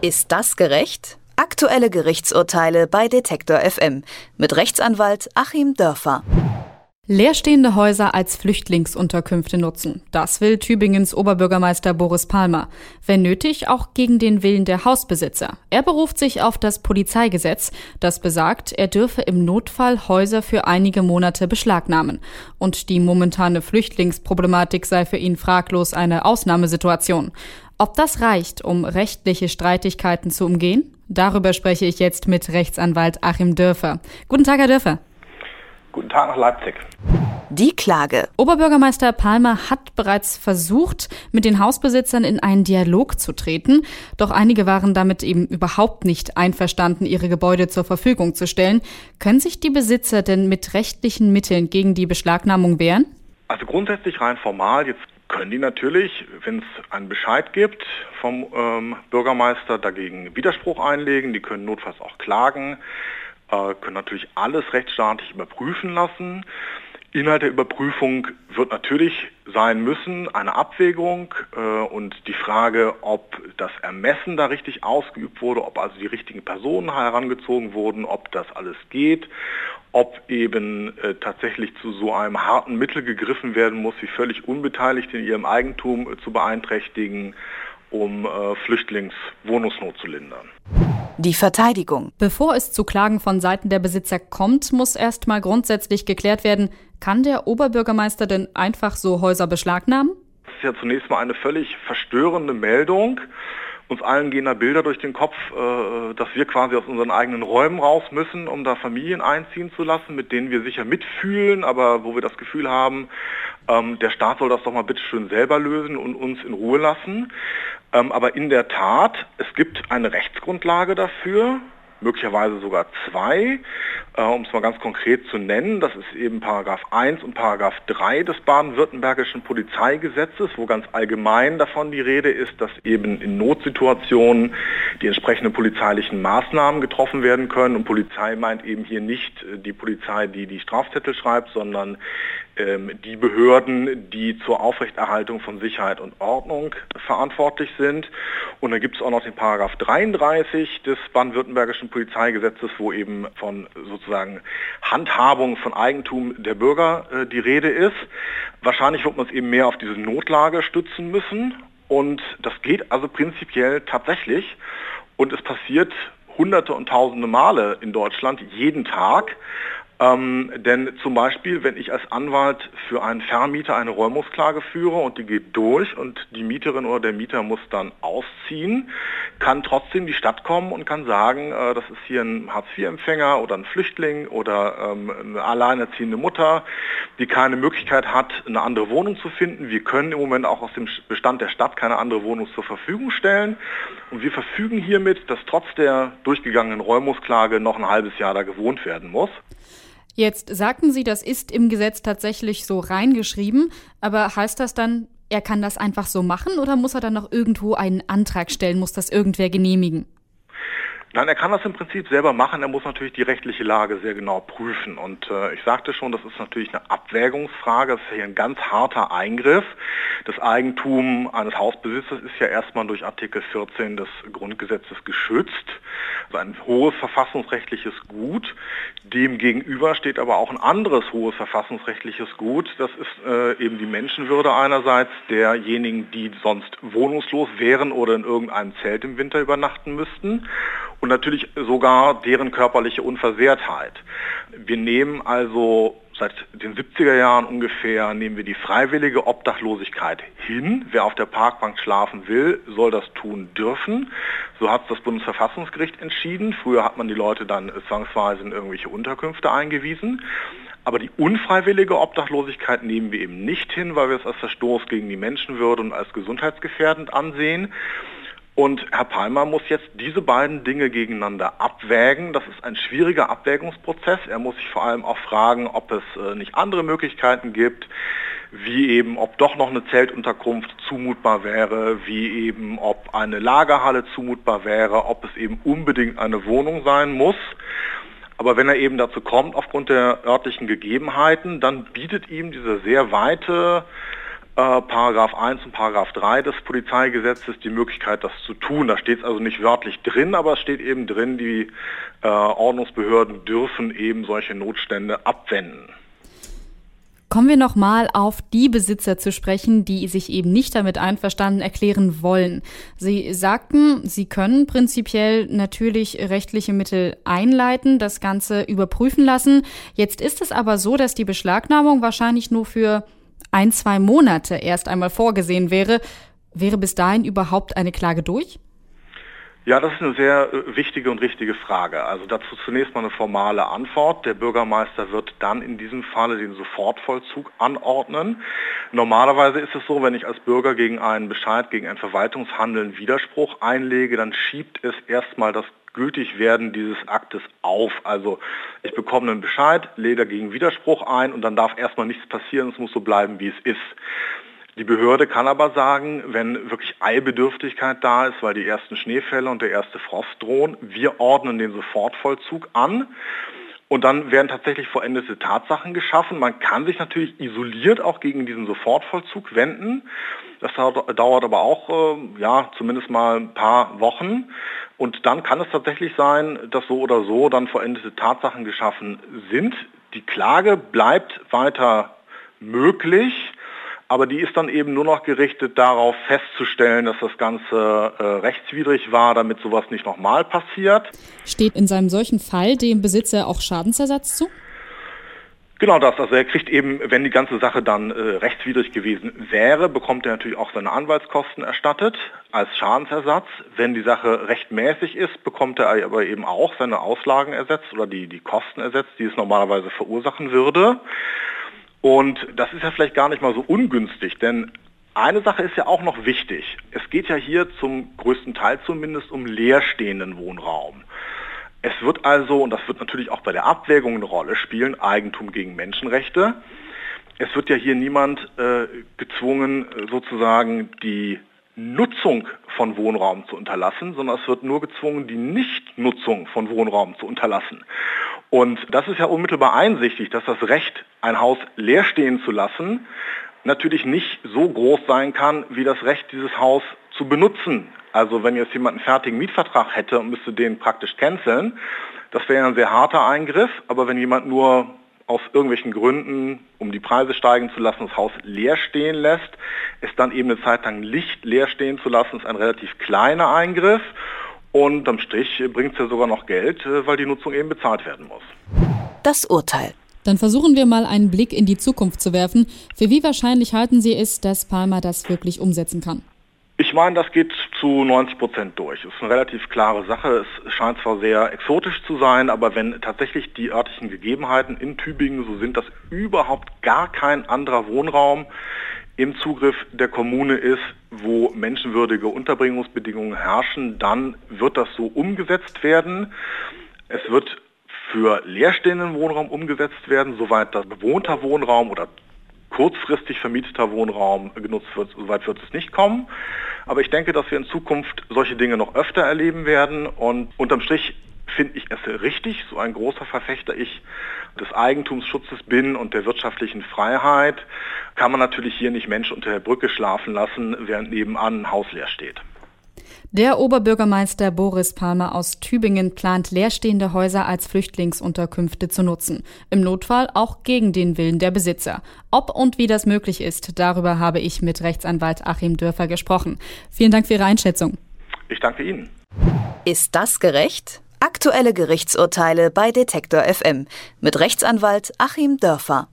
Ist das gerecht? Aktuelle Gerichtsurteile bei Detektor FM mit Rechtsanwalt Achim Dörfer. Leerstehende Häuser als Flüchtlingsunterkünfte nutzen. Das will Tübingens Oberbürgermeister Boris Palmer. Wenn nötig, auch gegen den Willen der Hausbesitzer. Er beruft sich auf das Polizeigesetz, das besagt, er dürfe im Notfall Häuser für einige Monate beschlagnahmen. Und die momentane Flüchtlingsproblematik sei für ihn fraglos eine Ausnahmesituation. Ob das reicht, um rechtliche Streitigkeiten zu umgehen? Darüber spreche ich jetzt mit Rechtsanwalt Achim Dörfer. Guten Tag, Herr Dörfer. Guten Tag nach Leipzig. Die Klage. Oberbürgermeister Palmer hat bereits versucht, mit den Hausbesitzern in einen Dialog zu treten, doch einige waren damit eben überhaupt nicht einverstanden, ihre Gebäude zur Verfügung zu stellen. Können sich die Besitzer denn mit rechtlichen Mitteln gegen die Beschlagnahmung wehren? Also grundsätzlich rein formal, jetzt können die natürlich, wenn es einen Bescheid gibt vom ähm, Bürgermeister, dagegen Widerspruch einlegen, die können notfalls auch klagen äh, können natürlich alles rechtsstaatlich überprüfen lassen. Inhalt der Überprüfung wird natürlich sein müssen, eine Abwägung äh, und die Frage, ob das Ermessen da richtig ausgeübt wurde, ob also die richtigen Personen herangezogen wurden, ob das alles geht, ob eben äh, tatsächlich zu so einem harten Mittel gegriffen werden muss, wie völlig unbeteiligt in ihrem Eigentum äh, zu beeinträchtigen, um äh, Flüchtlingswohnungsnot zu lindern. Die Verteidigung. Bevor es zu Klagen von Seiten der Besitzer kommt, muss erstmal grundsätzlich geklärt werden, kann der Oberbürgermeister denn einfach so Häuser beschlagnahmen? Das ist ja zunächst mal eine völlig verstörende Meldung. Uns allen gehen da Bilder durch den Kopf, äh, dass wir quasi aus unseren eigenen Räumen raus müssen, um da Familien einziehen zu lassen, mit denen wir sicher mitfühlen, aber wo wir das Gefühl haben, ähm, der Staat soll das doch mal bitte schön selber lösen und uns in Ruhe lassen. Ähm, aber in der Tat, es gibt eine Rechtsgrundlage dafür, möglicherweise sogar zwei, äh, um es mal ganz konkret zu nennen. Das ist eben Paragraph 1 und Paragraph 3 des baden-württembergischen Polizeigesetzes, wo ganz allgemein davon die Rede ist, dass eben in Notsituationen die entsprechenden polizeilichen Maßnahmen getroffen werden können. Und Polizei meint eben hier nicht äh, die Polizei, die die Strafzettel schreibt, sondern die Behörden, die zur Aufrechterhaltung von Sicherheit und Ordnung verantwortlich sind. Und dann gibt es auch noch den Paragraph 33 des baden-württembergischen Polizeigesetzes, wo eben von sozusagen Handhabung von Eigentum der Bürger äh, die Rede ist. Wahrscheinlich wird man es eben mehr auf diese Notlage stützen müssen. Und das geht also prinzipiell tatsächlich. Und es passiert hunderte und tausende Male in Deutschland jeden Tag. Ähm, denn zum Beispiel, wenn ich als Anwalt für einen Vermieter eine Räumungsklage führe und die geht durch und die Mieterin oder der Mieter muss dann ausziehen, kann trotzdem die Stadt kommen und kann sagen, äh, das ist hier ein Hartz-IV-Empfänger oder ein Flüchtling oder ähm, eine alleinerziehende Mutter, die keine Möglichkeit hat, eine andere Wohnung zu finden. Wir können im Moment auch aus dem Bestand der Stadt keine andere Wohnung zur Verfügung stellen. Und wir verfügen hiermit, dass trotz der durchgegangenen Räumungsklage noch ein halbes Jahr da gewohnt werden muss. Jetzt sagten Sie, das ist im Gesetz tatsächlich so reingeschrieben, aber heißt das dann, er kann das einfach so machen oder muss er dann noch irgendwo einen Antrag stellen, muss das irgendwer genehmigen? Nein, er kann das im Prinzip selber machen. Er muss natürlich die rechtliche Lage sehr genau prüfen. Und äh, ich sagte schon, das ist natürlich eine Abwägungsfrage. Das ist hier ein ganz harter Eingriff. Das Eigentum eines Hausbesitzers ist ja erstmal durch Artikel 14 des Grundgesetzes geschützt. Also ein hohes verfassungsrechtliches Gut. Demgegenüber steht aber auch ein anderes hohes verfassungsrechtliches Gut. Das ist äh, eben die Menschenwürde einerseits derjenigen, die sonst wohnungslos wären oder in irgendeinem Zelt im Winter übernachten müssten und natürlich sogar deren körperliche Unversehrtheit. Wir nehmen also seit den 70er Jahren ungefähr nehmen wir die freiwillige Obdachlosigkeit hin. Wer auf der Parkbank schlafen will, soll das tun dürfen. So hat das Bundesverfassungsgericht entschieden. Früher hat man die Leute dann zwangsweise in irgendwelche Unterkünfte eingewiesen. Aber die unfreiwillige Obdachlosigkeit nehmen wir eben nicht hin, weil wir es als Verstoß gegen die Menschenwürde und als gesundheitsgefährdend ansehen. Und Herr Palmer muss jetzt diese beiden Dinge gegeneinander abwägen. Das ist ein schwieriger Abwägungsprozess. Er muss sich vor allem auch fragen, ob es äh, nicht andere Möglichkeiten gibt, wie eben, ob doch noch eine Zeltunterkunft zumutbar wäre, wie eben, ob eine Lagerhalle zumutbar wäre, ob es eben unbedingt eine Wohnung sein muss. Aber wenn er eben dazu kommt, aufgrund der örtlichen Gegebenheiten, dann bietet ihm dieser sehr weite äh, Paragraph 1 und Paragraph 3 des Polizeigesetzes die Möglichkeit, das zu tun. Da steht es also nicht wörtlich drin, aber es steht eben drin, die äh, Ordnungsbehörden dürfen eben solche Notstände abwenden. Kommen wir nochmal auf die Besitzer zu sprechen, die sich eben nicht damit einverstanden erklären wollen. Sie sagten, sie können prinzipiell natürlich rechtliche Mittel einleiten, das Ganze überprüfen lassen. Jetzt ist es aber so, dass die Beschlagnahmung wahrscheinlich nur für ein, zwei Monate erst einmal vorgesehen wäre. Wäre bis dahin überhaupt eine Klage durch? Ja, das ist eine sehr äh, wichtige und richtige Frage. Also dazu zunächst mal eine formale Antwort. Der Bürgermeister wird dann in diesem Falle den Sofortvollzug anordnen. Normalerweise ist es so, wenn ich als Bürger gegen einen Bescheid, gegen ein Verwaltungshandeln Widerspruch einlege, dann schiebt es erstmal das Gültigwerden dieses Aktes auf. Also ich bekomme einen Bescheid, lege dagegen Widerspruch ein und dann darf erstmal nichts passieren, es muss so bleiben, wie es ist. Die Behörde kann aber sagen, wenn wirklich Eilbedürftigkeit da ist, weil die ersten Schneefälle und der erste Frost drohen, wir ordnen den Sofortvollzug an. Und dann werden tatsächlich vollendete Tatsachen geschaffen. Man kann sich natürlich isoliert auch gegen diesen Sofortvollzug wenden. Das dauert aber auch, äh, ja, zumindest mal ein paar Wochen. Und dann kann es tatsächlich sein, dass so oder so dann vollendete Tatsachen geschaffen sind. Die Klage bleibt weiter möglich. Aber die ist dann eben nur noch gerichtet darauf festzustellen, dass das Ganze äh, rechtswidrig war, damit sowas nicht nochmal passiert. Steht in seinem solchen Fall dem Besitzer auch Schadensersatz zu? Genau das. Also er kriegt eben, wenn die ganze Sache dann äh, rechtswidrig gewesen wäre, bekommt er natürlich auch seine Anwaltskosten erstattet als Schadensersatz. Wenn die Sache rechtmäßig ist, bekommt er aber eben auch seine Auslagen ersetzt oder die, die Kosten ersetzt, die es normalerweise verursachen würde. Und das ist ja vielleicht gar nicht mal so ungünstig, denn eine Sache ist ja auch noch wichtig. Es geht ja hier zum größten Teil zumindest um leerstehenden Wohnraum. Es wird also, und das wird natürlich auch bei der Abwägung eine Rolle spielen, Eigentum gegen Menschenrechte. Es wird ja hier niemand äh, gezwungen, sozusagen die Nutzung von Wohnraum zu unterlassen, sondern es wird nur gezwungen, die Nichtnutzung von Wohnraum zu unterlassen. Und das ist ja unmittelbar einsichtig, dass das Recht, ein Haus leer stehen zu lassen, natürlich nicht so groß sein kann, wie das Recht, dieses Haus zu benutzen. Also wenn jetzt jemand einen fertigen Mietvertrag hätte und müsste den praktisch canceln, das wäre ein sehr harter Eingriff, aber wenn jemand nur aus irgendwelchen Gründen, um die Preise steigen zu lassen, das Haus leer stehen lässt, es dann eben eine Zeit lang Licht leer stehen zu lassen, ist ein relativ kleiner Eingriff und am Strich bringt es ja sogar noch Geld, äh, weil die Nutzung eben bezahlt werden muss. Das Urteil. Dann versuchen wir mal einen Blick in die Zukunft zu werfen. Für wie wahrscheinlich halten Sie es, dass Palma das wirklich umsetzen kann? Ich meine, das geht zu 90 Prozent durch. Es ist eine relativ klare Sache. Es scheint zwar sehr exotisch zu sein, aber wenn tatsächlich die örtlichen Gegebenheiten in Tübingen so sind, dass überhaupt gar kein anderer Wohnraum im Zugriff der Kommune ist, wo menschenwürdige Unterbringungsbedingungen herrschen, dann wird das so umgesetzt werden. Es wird für leerstehenden Wohnraum umgesetzt werden, soweit das bewohnter Wohnraum oder kurzfristig vermieteter Wohnraum genutzt wird, soweit wird es nicht kommen. Aber ich denke, dass wir in Zukunft solche Dinge noch öfter erleben werden und unterm Strich finde ich es richtig, so ein großer Verfechter ich des Eigentumsschutzes bin und der wirtschaftlichen Freiheit, kann man natürlich hier nicht Menschen unter der Brücke schlafen lassen, während nebenan ein Haus leer steht. Der Oberbürgermeister Boris Palmer aus Tübingen plant leerstehende Häuser als Flüchtlingsunterkünfte zu nutzen. Im Notfall auch gegen den Willen der Besitzer. Ob und wie das möglich ist, darüber habe ich mit Rechtsanwalt Achim Dörfer gesprochen. Vielen Dank für Ihre Einschätzung. Ich danke Ihnen. Ist das gerecht? Aktuelle Gerichtsurteile bei Detektor FM mit Rechtsanwalt Achim Dörfer.